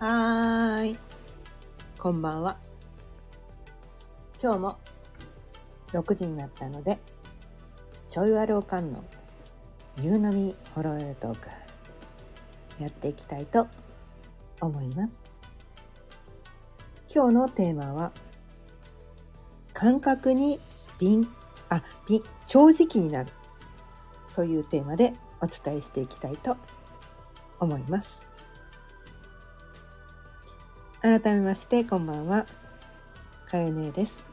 はーい。こんばんは。今日も6時になったので、ちょいわるおかんの夕飲みほろよトークやっていきたいと思います。今日のテーマは感覚に敏あ敏正直になるというテーマでお伝えしていきたいと思います。改めましてこんばんは。かよねえです。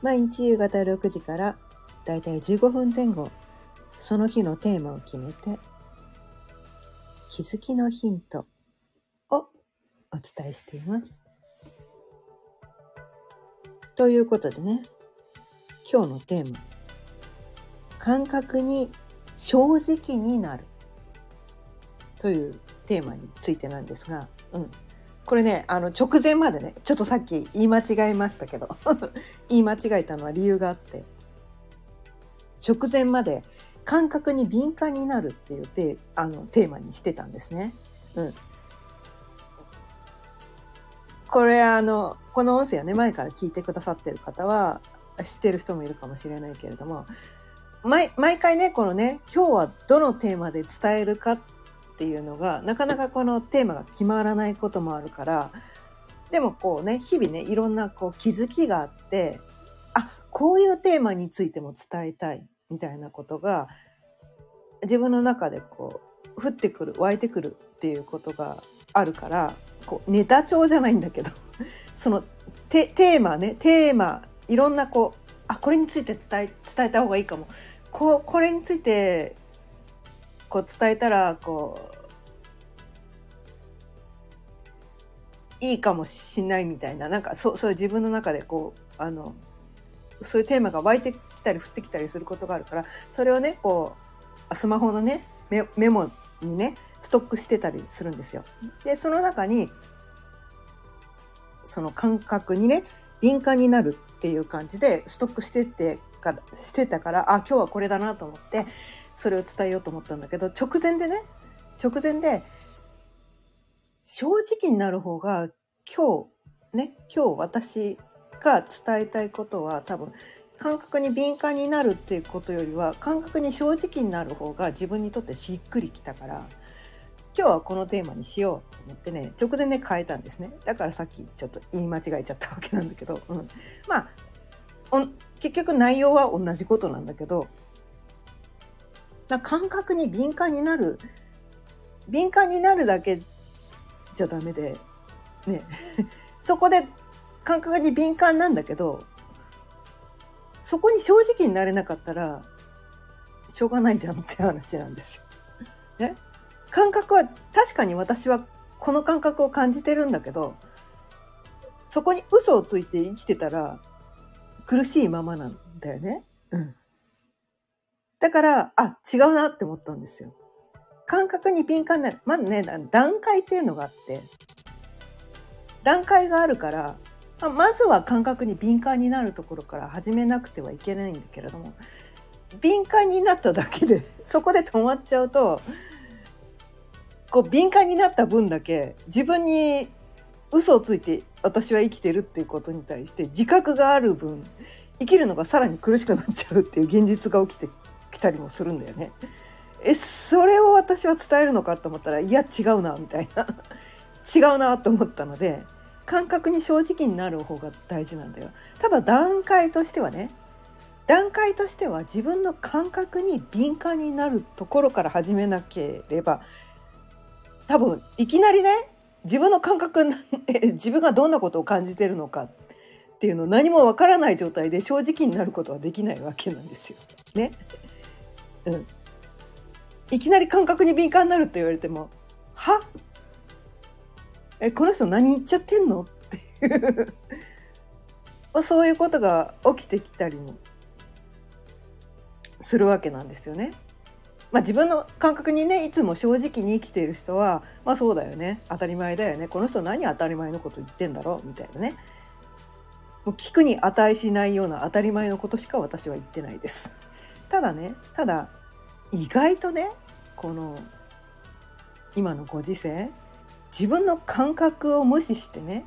毎日夕方6時からだいたい15分前後その日のテーマを決めて気づきのヒントをお伝えしています。ということでね今日のテーマ感覚に正直になるというテーマについてなんですが、うん、これねあの直前までねちょっとさっき言い間違えましたけど 言い間違えたのは理由があって直前まで感覚に敏感になるっていうテあのテーマにしてたんですね。うん、これあのこの音声はね前から聞いてくださってる方は知ってる人もいるかもしれないけれども毎毎回ねこのね今日はどのテーマで伝えるかってていうのがなかなかこのテーマが決まらないこともあるからでもこうね日々ねいろんなこう気づきがあってあこういうテーマについても伝えたいみたいなことが自分の中でこう降ってくる湧いてくるっていうことがあるからこうネタ帳じゃないんだけど そのテテーマねテーマいろんなこうあこれについて伝え伝えた方がいいかも。こうこれについてこう伝えたらこういいかもしんないみたいななんかそうそういう自分の中でこうあのそういうテーマが湧いてきたり降ってきたりすることがあるからそれをねこうスマホのねメメモにねストックしてたりするんですよ。でその中にその感覚にね敏感になるっていう感じでストックしてってからしてたからあ今日はこれだなと思ってそれを伝えようと思ったんだけど直前でね直前で正直になる方が今日ね今日私が伝えたいことは多分感覚に敏感になるっていうことよりは感覚に正直になる方が自分にとってしっくりきたから今日はこのテーマにしようと思ってね直前で変えたんですね。だからさっきちょっと言い間違えちゃったわけなんだけど、うん、まあ結局内容は同じことなんだけど感覚に敏感になる敏感になるだけじゃダメでね そこで感覚に敏感なんだけどそこに正直になれなかったらしょうがないじゃんって話なんですよ。ね、感覚は確かに私はこの感覚を感じてるんだけどそこに嘘をついて生きてたら苦しいままなんだよね。うん。だからあ違うなって思ったんですよ。感覚に敏感になるまずね段階っていうのがあって段階があるからまずは感覚に敏感になるところから始めなくてはいけないんだけれども敏感になっただけで そこで止まっちゃうとこう敏感になった分だけ自分に嘘をついて私は生きてるっていうことに対して自覚がある分生きるのがさらに苦しくなっちゃうっていう現実が起きてきたりもするんだよね。えそれを私は伝えるのかと思ったらいや違うなみたいな 違うなと思ったので感覚に正直になる方が大事なんだよただ段階としてはね段階としては自分の感覚に敏感になるところから始めなければ多分いきなりね自分の感覚 自分がどんなことを感じてるのかっていうの何もわからない状態で正直になることはできないわけなんですよ。ね。うん。いきなり感覚に敏感になるって言われても「は？えこの人何言っちゃってんの?」っていうそういうことが起きてきたりもするわけなんですよね。まあ、自分の感覚にねいつも正直に生きている人はまあそうだよね当たり前だよねこの人何当たり前のこと言ってんだろう？みたいなねもう聞くに値しないような当たり前のことしか私は言ってないです。ただねただ意外とねこの今のご時世自分の感覚を無視してね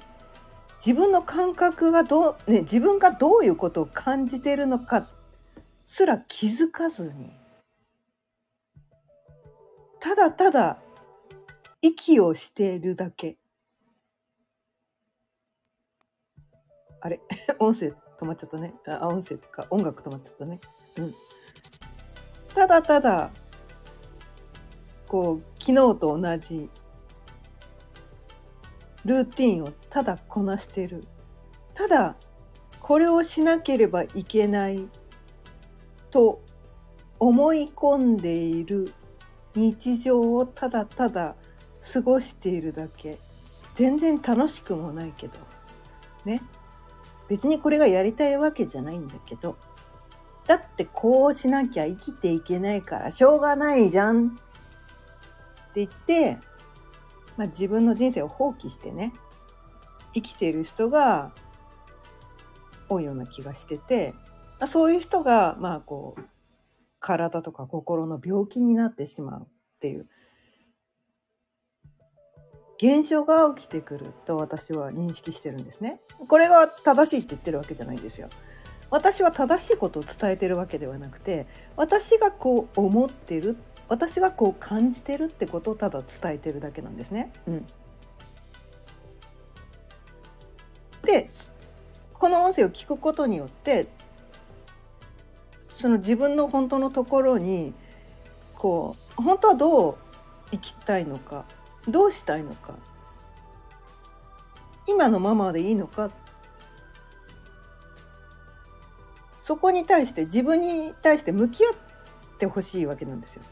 自分の感覚がどう、ね、自分がどういうことを感じているのかすら気づかずにただただ息をしているだけ。あれ？音声止まっちゃったね。あ音声っていうか音楽止まっちゃったね。うん。ただただこう昨日と同じルーティンをただこなしてる。ただこれをしなければいけないと思い込んでいる日常をただただ過ごしているだけ。全然楽しくもないけど。ね。別にこれがやりたいわけじゃないんだけど。だってこうしなきゃ生きていけないからしょうがないじゃんって言ってまあ、自分の人生を放棄してね生きている人が多いような気がしてて、まあ、そういう人がまあこう体とか心の病気になってしまうっていう現象が起きてくると私は認識してるんですね。これが正しいって言ってるわけじゃないんですよ。私は正しいことを伝えてるわけではなくて私がこう思ってる私がこう感じてるってことをただ伝えてるだけなんですね。うん、でこの音声を聞くことによってその自分の本当のところにこう本当はどう生きたいのかどうしたいのか今のままでいいのかそこに対して自分に対して向き合ってほしいわけなんですよ。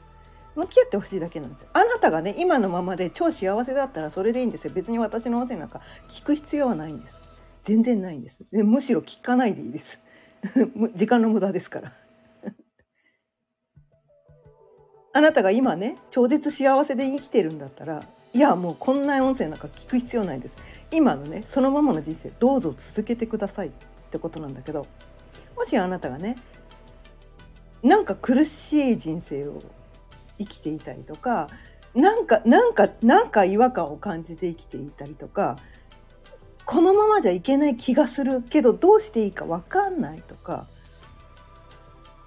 向き合ってほしいだけなんです。あなたがね今のままで超幸せだったらそれでいいんですよ。別に私の音声なんか聞く必要はないんです。全然ないんです。でむしろ聞かないでいいです。時間の無駄ですから。あなたが今ね超絶幸せで生きてるんだったらいやもうこんな音声なんか聞く必要ないです。今のねそのままの人生どうぞ続けてくださいってことなんだけどもしあなたがねなんか苦しい人生を生きていたりとかなんかなんかなんか違和感を感じて生きていたりとかこのままじゃいけない気がするけどどうしていいか分かんないとか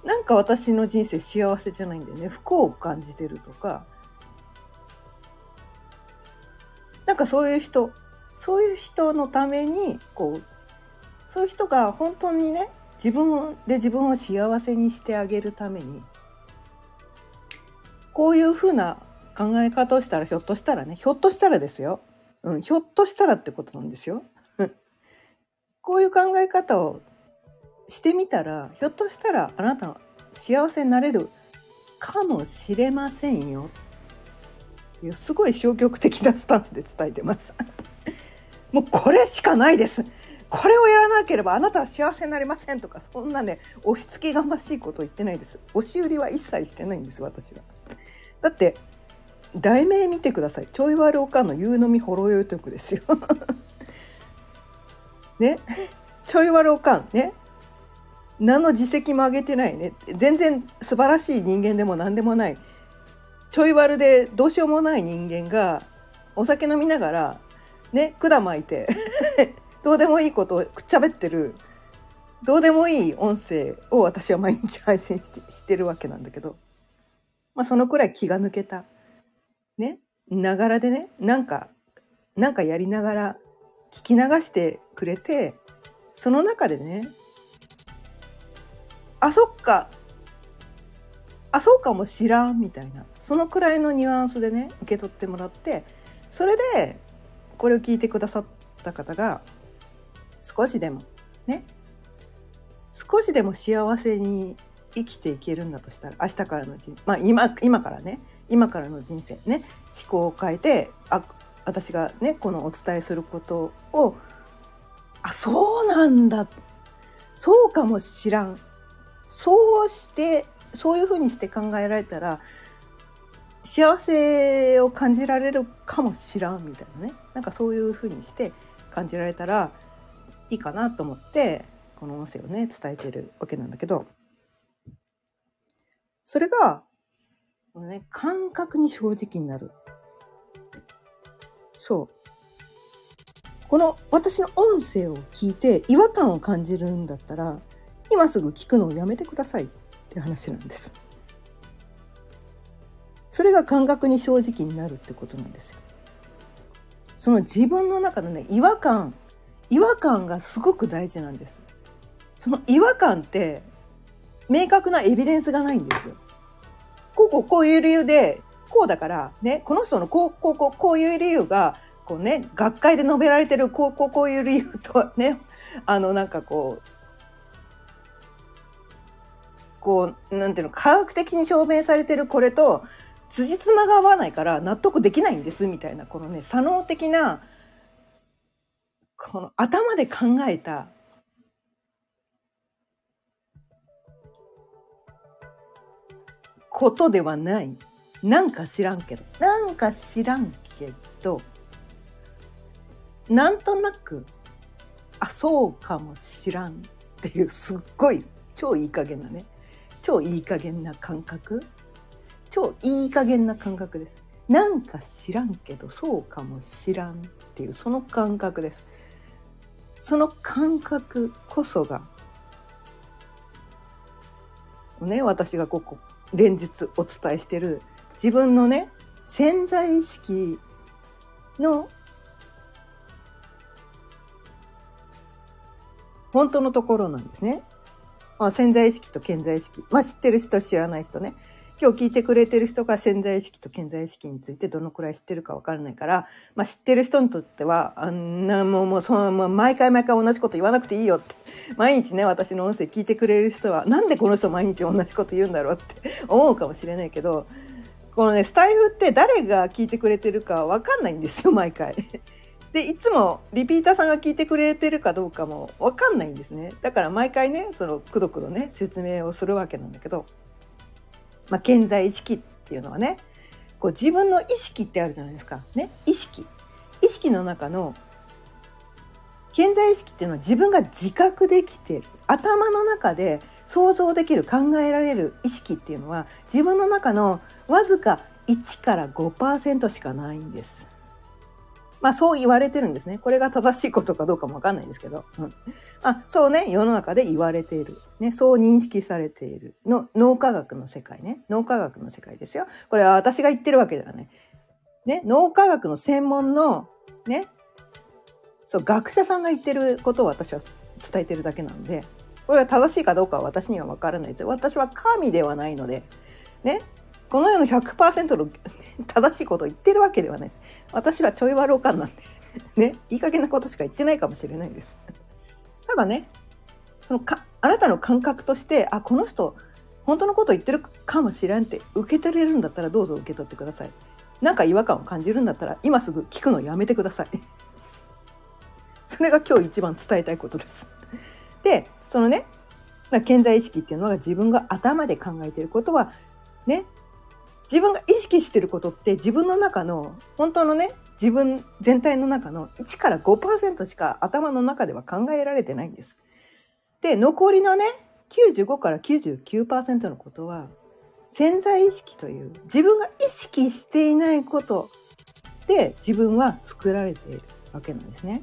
なんか私の人生幸せじゃないんだよね。不幸を感じてるとか。なんかそういう人そういう人のためにこうそういう人が本当にね自分で自分を幸せにしてあげるためにこういうふうな考え方をしたらひょっとしたらねひょっとしたらですよ、うん、ひょっとしたらってことなんですよ。こういう考え方をしてみたらひょっとしたらあなたは幸せになれるかもしれませんよっていうすごい消極的なスタンスで伝えてます。もうこれしかないです。これをやらなければあなたは幸せになりませんとかそんなね押し付けがましいことを言ってないです。押し売りは一切してないんです私は。だって題名見てください。ちょい悪おかんの夕飲みほろ酔い曲ですよ。ね？ちょい悪おかんね？何の実績も上げてないね。全然素晴らしい人間でも何でもない。ちょい悪でどうしようもない人間がお酒飲みながらね？管巻いて。どうでもいいことをくっちゃべってるどうでもいい音声を私は毎日配信してしてるわけなんだけどまあ、そのくらい気が抜けた。ね。ながらでね、なんか、なんかやりながら聞き流してくれて、その中でね、あ、そっか、あ、そうかもしらんみたいな、そのくらいのニュアンスでね、受け取ってもらって、それで、これを聞いてくださった方が、少しでも、ね、少しでも幸せに生きていけるんだとしたら明日からの人まあ今今からね。今からの人生。ね。思考を変えてあ私がねこのお伝えすることをあそうなんだ。そうかもしらん。そうしてそういうふうにして考えられたら幸せを感じられるかもしらんみたいなね。なんかそういうふうにして感じられたらいいかなと思ってこの音声をね伝えてるわけなんだけどそれが、ね、感覚に正直になる。そそう。この私の音声を聞いて違和感を感じるんだったら今すぐ聞くのをやめてくださいって話なんです。それが感覚に正直になるってことなんですよ。その自分の中のね違和感違和感がすごく大事なんです。その違和感って明確なエビデンスがないんですよ。こうこうこういう理由でこうだからねこの人のこうこうこうこういう理由がこうね学会で述べられてるこうこうこういう理由とねあのなんかこうこうなんていうの科学的に証明されてるこれと辻褄が合わないから納得できないんですみたいなこのね左脳的なこの頭で考えた。ことではない。なんか知らんけど。なんか知らんけど。なんとなく。あそうかもしらんっていうすっごい。超いい加減なね。超いい加減な感覚。超いい加減な感覚です。なんか知らんけどそうかもしらんっていうその感覚です。その感覚こそがね私がここ連日お伝えしてる自分のね潜在意識の本当のところなんですね。まあ、潜在意識と潜在意識。まあ、知ってる人知らない人ね。今日聞いてくれてる人が潜在意識と潜在意識についてどのくらい知ってるか分からないから、まあ、知ってる人にとってはあんなもうもうその、まあ、毎回毎回同じこと言わなくていいよって毎日ね私の音声聞いてくれる人はなんでこの人毎日同じこと言うんだろうって思うかもしれないけどこのねスタイフって誰が聞いてくれてるか分かんないんですよ毎回。でいつもリピーターさんが聞いてくれてるかどうかも分かんないんですねだから毎回ねそのくどくどね説明をするわけなんだけど、まあ、健在意識っていうのはねこう自分の意識ってあるじゃないですか。ね意識。意識の中の健在意識っていうのは自分が自覚できてる。頭の中で想像できる考えられる意識っていうのは自分の中のわずか1から5%しかないんです。まあそう言われてるんですね。これが正しいことかどうかもわかんないですけど。うん、あそうね、世の中で言われている。ね、そう認識されている。の脳科学の世界ね。脳科学の世界ですよ。これは私が言ってるわけではない。ね、脳科学の専門の、ね、そう、学者さんが言ってることを私は伝えてるだけなんで、これが正しいかどうかは私にはわからないです。私は神ではないので、ね、この世の100%の正しいことを言ってるわけではないです。私はちょい悪おかんなんでね、いい加減なことしか言ってないかもしれないです。ただね、そのかあなたの感覚として、あ、この人、本当のこと言ってるかもしれんって受け取れるんだったらどうぞ受け取ってください。なんか違和感を感じるんだったら今すぐ聞くのやめてください。それが今日一番伝えたいことです。で、そのね、健在意識っていうのは自分が頭で考えていることはね自分が意識してることって自分の中の本当のね自分全体の中の1から5%しか頭の中では考えられてないんです。で残りのね95から99%のことは潜在意識という自分が意識していないことで自分は作られているわけなんですね。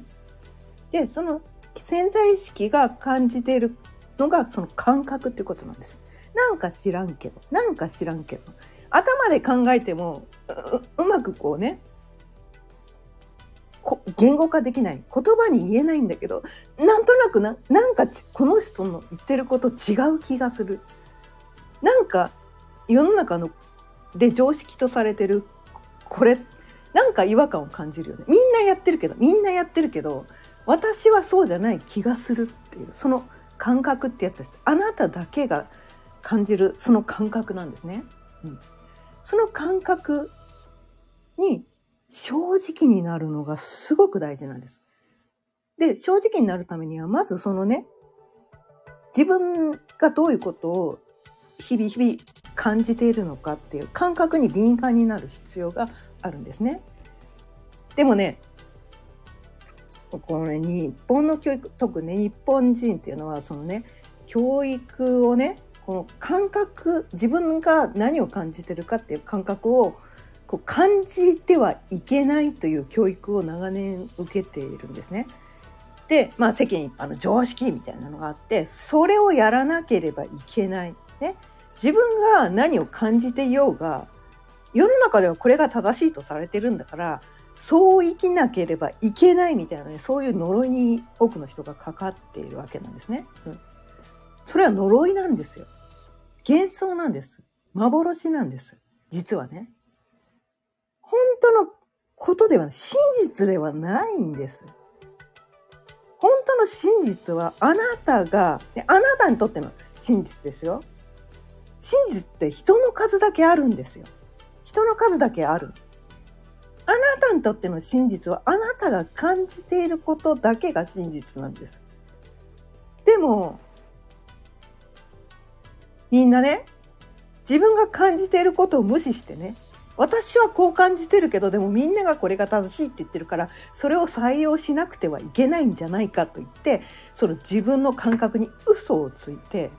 でその潜在意識が感じているのがその感覚っていうことなんです。なんか知らんけどなんか知らんけど頭で考えてもうまくこうね言語化できない。言葉に言えないんだけどなんとなくななんかこの人の言ってること違う気がする。なんか世の中ので常識とされてるこれなんか違和感を感じるよね。みんなやってるけどみんなやってるけど私はそうじゃない気がするっていうその感覚ってやつです。あなただけが感じるその感覚なんですね、うん、その感覚に正直になるのがすごく大事なんです。で、正直になるためには、まずそのね、自分がどういうことを日々日々感じているのかっていう感覚に敏感になる必要があるんですね。でもね、このね、日本の教育、特に、ね、日本人っていうのは、そのね、教育をね、この感覚自分が何を感じてるかっていう感覚をこう感じてはいけないという教育を長年受けているんですね。で、まあ、世間一般の常識みたいなのがあってそれをやらなければいけない。ね、自分が何を感じていようが世の中ではこれが正しいとされてるんだからそう生きなければいけないみたいなねそういう呪いに多くの人がかかっているわけなんですね。うん、それは呪いなんですよ。幻想なんです。幻なんです。実はね。本当のことでは真実ではないんです。本当の真実はあなたが、あなたにとっての真実ですよ。真実って人の数だけあるんですよ。人の数だけある。あなたにとっての真実はあなたが感じていることだけが真実なんです。でも、みんなね、自分が感じていることを無視してね、私はこう感じてるけどでもみんながこれが正しいって言ってるからそれを採用しなくてはいけないんじゃないかと言ってその自分の感覚に嘘をついて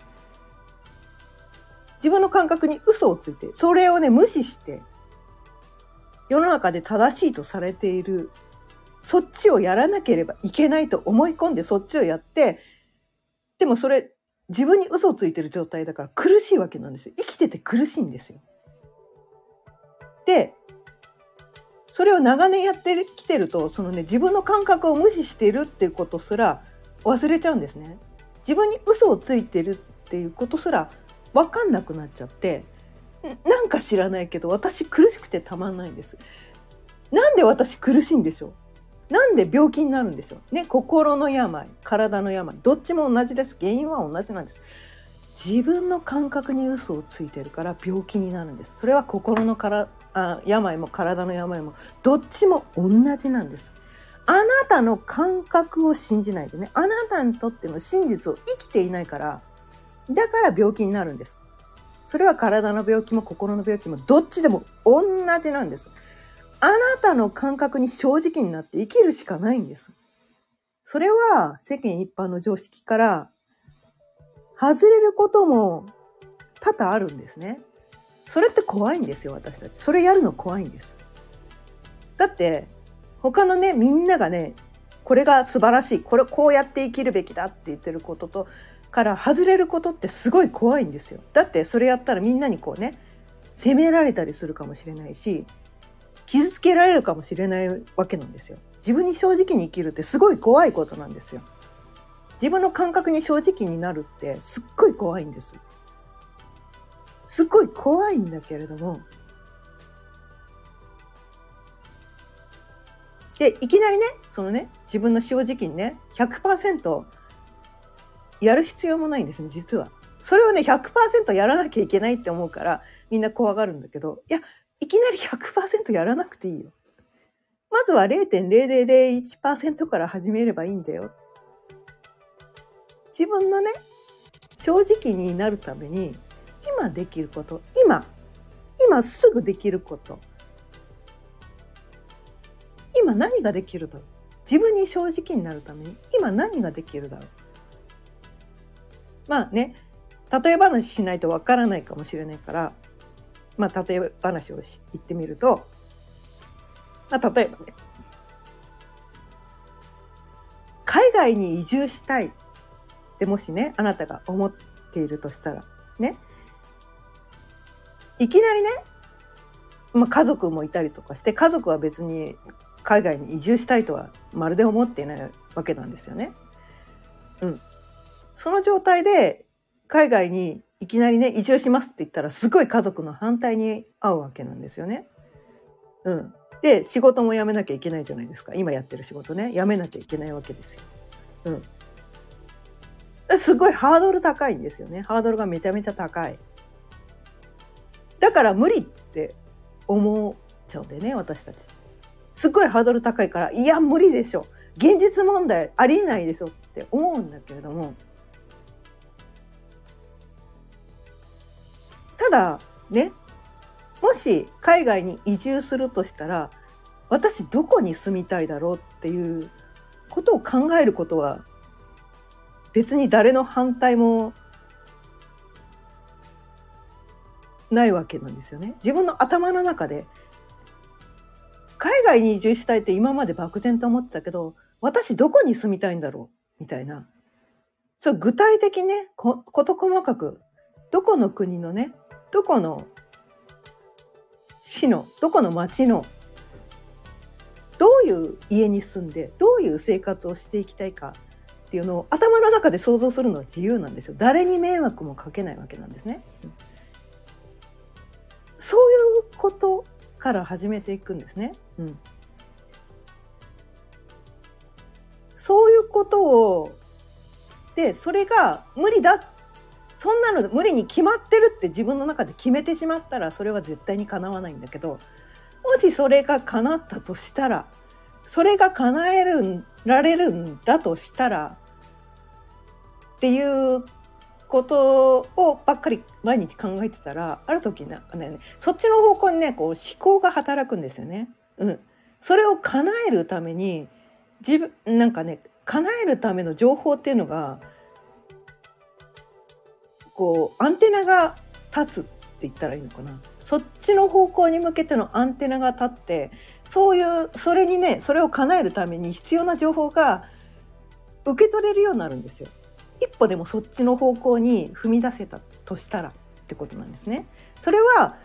自分の感覚に嘘をついてそれをね無視して世の中で正しいとされているそっちをやらなければいけないと思い込んでそっちをやってでもそれ自分に嘘をついてる状態だから苦しいわけなんですよ生きてて苦しいんですよ。でそれを長年やってきてるとそのね自分の感覚を無視してるっていうことすら忘れちゃうんですね。自分に嘘をついてるっていうことすら分かんなくなっちゃってなんか知らないけど私苦しくてたまんないんです。なんで私苦しいんでしょう？なんで病気になるんでしょうね心の病体の病どっちも同じです。原因は同じなんです。自分の感覚に嘘をついてるから病気になるんです。それは心のからあ病も体の病もどっちも同じなんです。あなたの感覚を信じないでね。あなたにとっての真実を生きていないからだから病気になるんです。それは体の病気も心の病気もどっちでも同じなんです。あなたの感覚に正直になって生きるしかないんです。それは世間一般の常識から外れることも多々あるんですね。それって怖いんですよ私たち。それやるの怖いんです。だって他のねみんながねこれが素晴らしいこれこうやって生きるべきだって言ってることとから外れることってすごい怖いんですよ。だってそれやったらみんなにこうね責められたりするかもしれないし傷つけられるかもしれないわけなんですよ。自分に正直に生きるってすごい怖いことなんですよ。自分の感覚に正直になるってすっごい怖いんです。すっごい怖いんだけれども。でいきなりねそのね自分の正直にね100%やる必要もないんですね実は。それをね100%やらなきゃいけないって思うからみんな怖がるんだけどいやいきなり100%やらなくていいよ。まずは0.0001%から始めればいいんだよ。自分のね正直になるために今できること今今すぐできること今何ができるだろう自分に正直になるために今何ができるだろうまあね例え話しないとわからないかもしれないからまあ例え話を言ってみると、まあ、例えばね海外に移住したいってもしねあなたが思っているとしたらねいきなりね、まあ、家族もいたりとかして家族は別に海外に移住したいとはまるで思っていないわけなんですよね。うん、その状態で海外にいきなりね移住しますって言ったらすごい家族の反対に合うわけなんですよね。うん、で仕事も辞めなきゃいけないじゃないですか今やってる仕事ね辞めなきゃいけないわけですよ。うん、すごいハードル高いんですよねハードルがめちゃめちゃ高い。だから無理って思っちゃうんだよね私たち。すっごいハードル高いからいや無理でしょ現実問題ありえないでしょって思うんだけれどもただねもし海外に移住するとしたら私どこに住みたいだろうっていうことを考えることは別に誰の反対もないわけなんですよね。自分の頭の中で海外に移住したいって今まで漠然と思ってたけど、私どこに住みたいんだろうみたいな。そう、具体的ね、こ、こと細かく、どこの国のね、どこの市の、どこの町の、どういう家に住んで、どういう生活をしていきたいかっていうのを頭の中で想像するのは自由なんですよ。誰に迷惑もかけないわけなんですね。そういうことから始めていくんですね。うん、そういうことをでそれが無理だそんなの無理に決まってるって自分の中で決めてしまったらそれは絶対にかなわないんだけどもしそれが叶ったとしたらそれが叶えるられるんだとしたらっていうことをばっかり毎日考えてたらある時なんかねそっちの方向にねこう思考が働くんですよね。うん、それを叶えるために自分なんかね叶えるための情報っていうのがこうアンテナが立つって言ったらいいのかなそっちの方向に向けてのアンテナが立ってそういうそれにねそれを叶えるために必要な情報が受け取れるようになるんですよ。一歩でもそっちの方向に踏み出せたとしたらってことなんですね。それは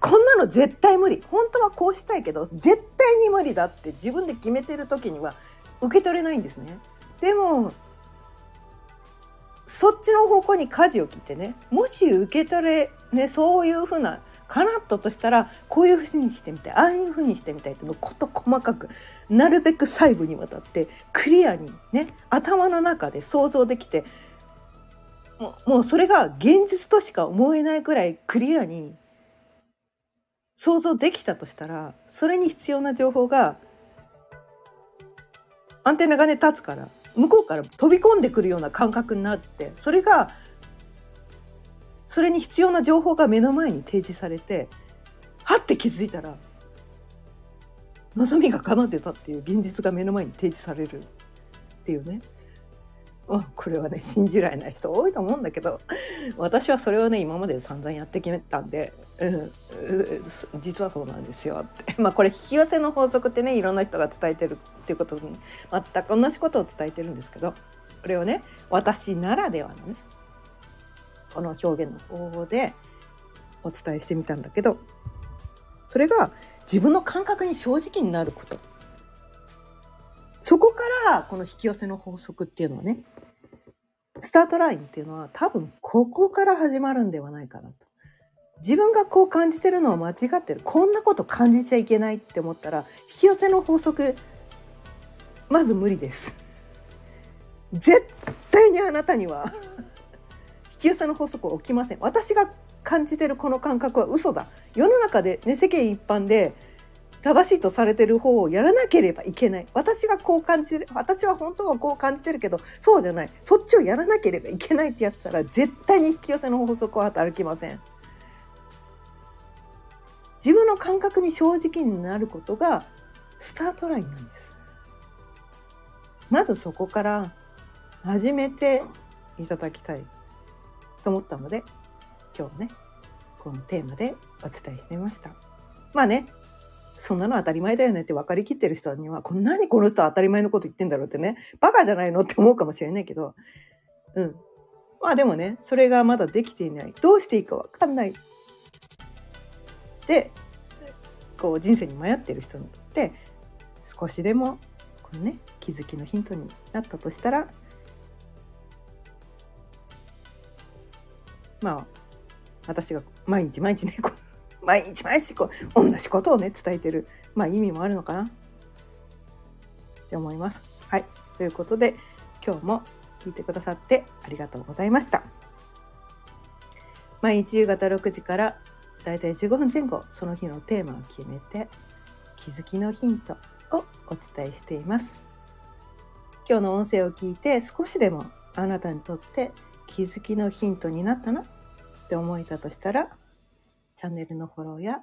こんなの絶対無理本当はこうしたいけど絶対に無理だって自分で決めてる時には受け取れないんですね。でもそっちの方向に舵を切ってねもし受け取れ、ね、そういうふうなかなったとしたらこういうふうにしてみたいああいうふうにしてみたいっていうのを事細かくなるべく細部にわたってクリアにね頭の中で想像できてもうもうそれが現実としか思えないくらいクリアに想像できたとしたらそれに必要な情報がアンテナがね立つから向こうから飛び込んでくるような感覚になってそれがそれに必要な情報が目の前に提示されてはって気づいたら望みが叶ってたっていう現実が目の前に提示されるっていうね。これはね信じられない人多いと思うんだけど私はそれをね今まで散々やってきたんで、うん、実はそうなんですよって。まあこれ引き寄せの法則ってねいろんな人が伝えてるっていうことに全く同じことを伝えてるんですけどこれをね私ならではのねこの表現の方法でお伝えしてみたんだけどそれが自分の感覚に正直になること。そこからこの引き寄せの法則っていうのはねスタートラインっていうのは多分ここから始まるんではないかなと。自分がこう感じてるのは間違ってるこんなこと感じちゃいけないって思ったら引き寄せの法則まず無理です。絶対にあなたには 引き寄せの法則起きません。私が感じてるこの感覚は嘘だ。世の中でね世間一般で正しいとされてる方をやらなければいけない。私がこう感じてる私は本当はこう感じてるけどそうじゃない。そっちをやらなければいけないってやったら絶対に引き寄せの法則は働きません。自分の感覚に正直になることがスタートラインなんです。まずそこから始めていただきたい。と思ったので今日ねこのテーマでお伝えしてみました。まあねそんなの当たり前だよねって分かりきってる人には、こんなにこの人は当たり前のこと言ってんだろうってね、バカじゃないのって思うかもしれないけど、うん。まあでもね、それがまだできていない。どうしていいか分かんない。で、こう人生に迷ってる人にとって、少しでも、このね、気づきのヒントになったとしたら、まあ、私が毎日毎日ね、毎日毎日こう同じことをね伝えてる、まあ、意味もあるのかなって思います。はいということで今日も聞いてくださってありがとうございました。毎日夕方6時からだいたい15分前後その日のテーマを決めて気づきのヒントをお伝えしています。今日の音声を聞いて少しでもあなたにとって気づきのヒントになったなって思えたとしたらチャンネルのフォローや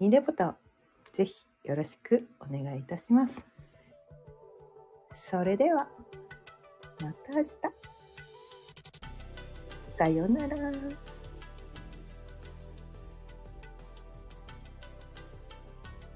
いいねボタン、ぜひよろしくお願いいたします。それでは、また明日。さようなら。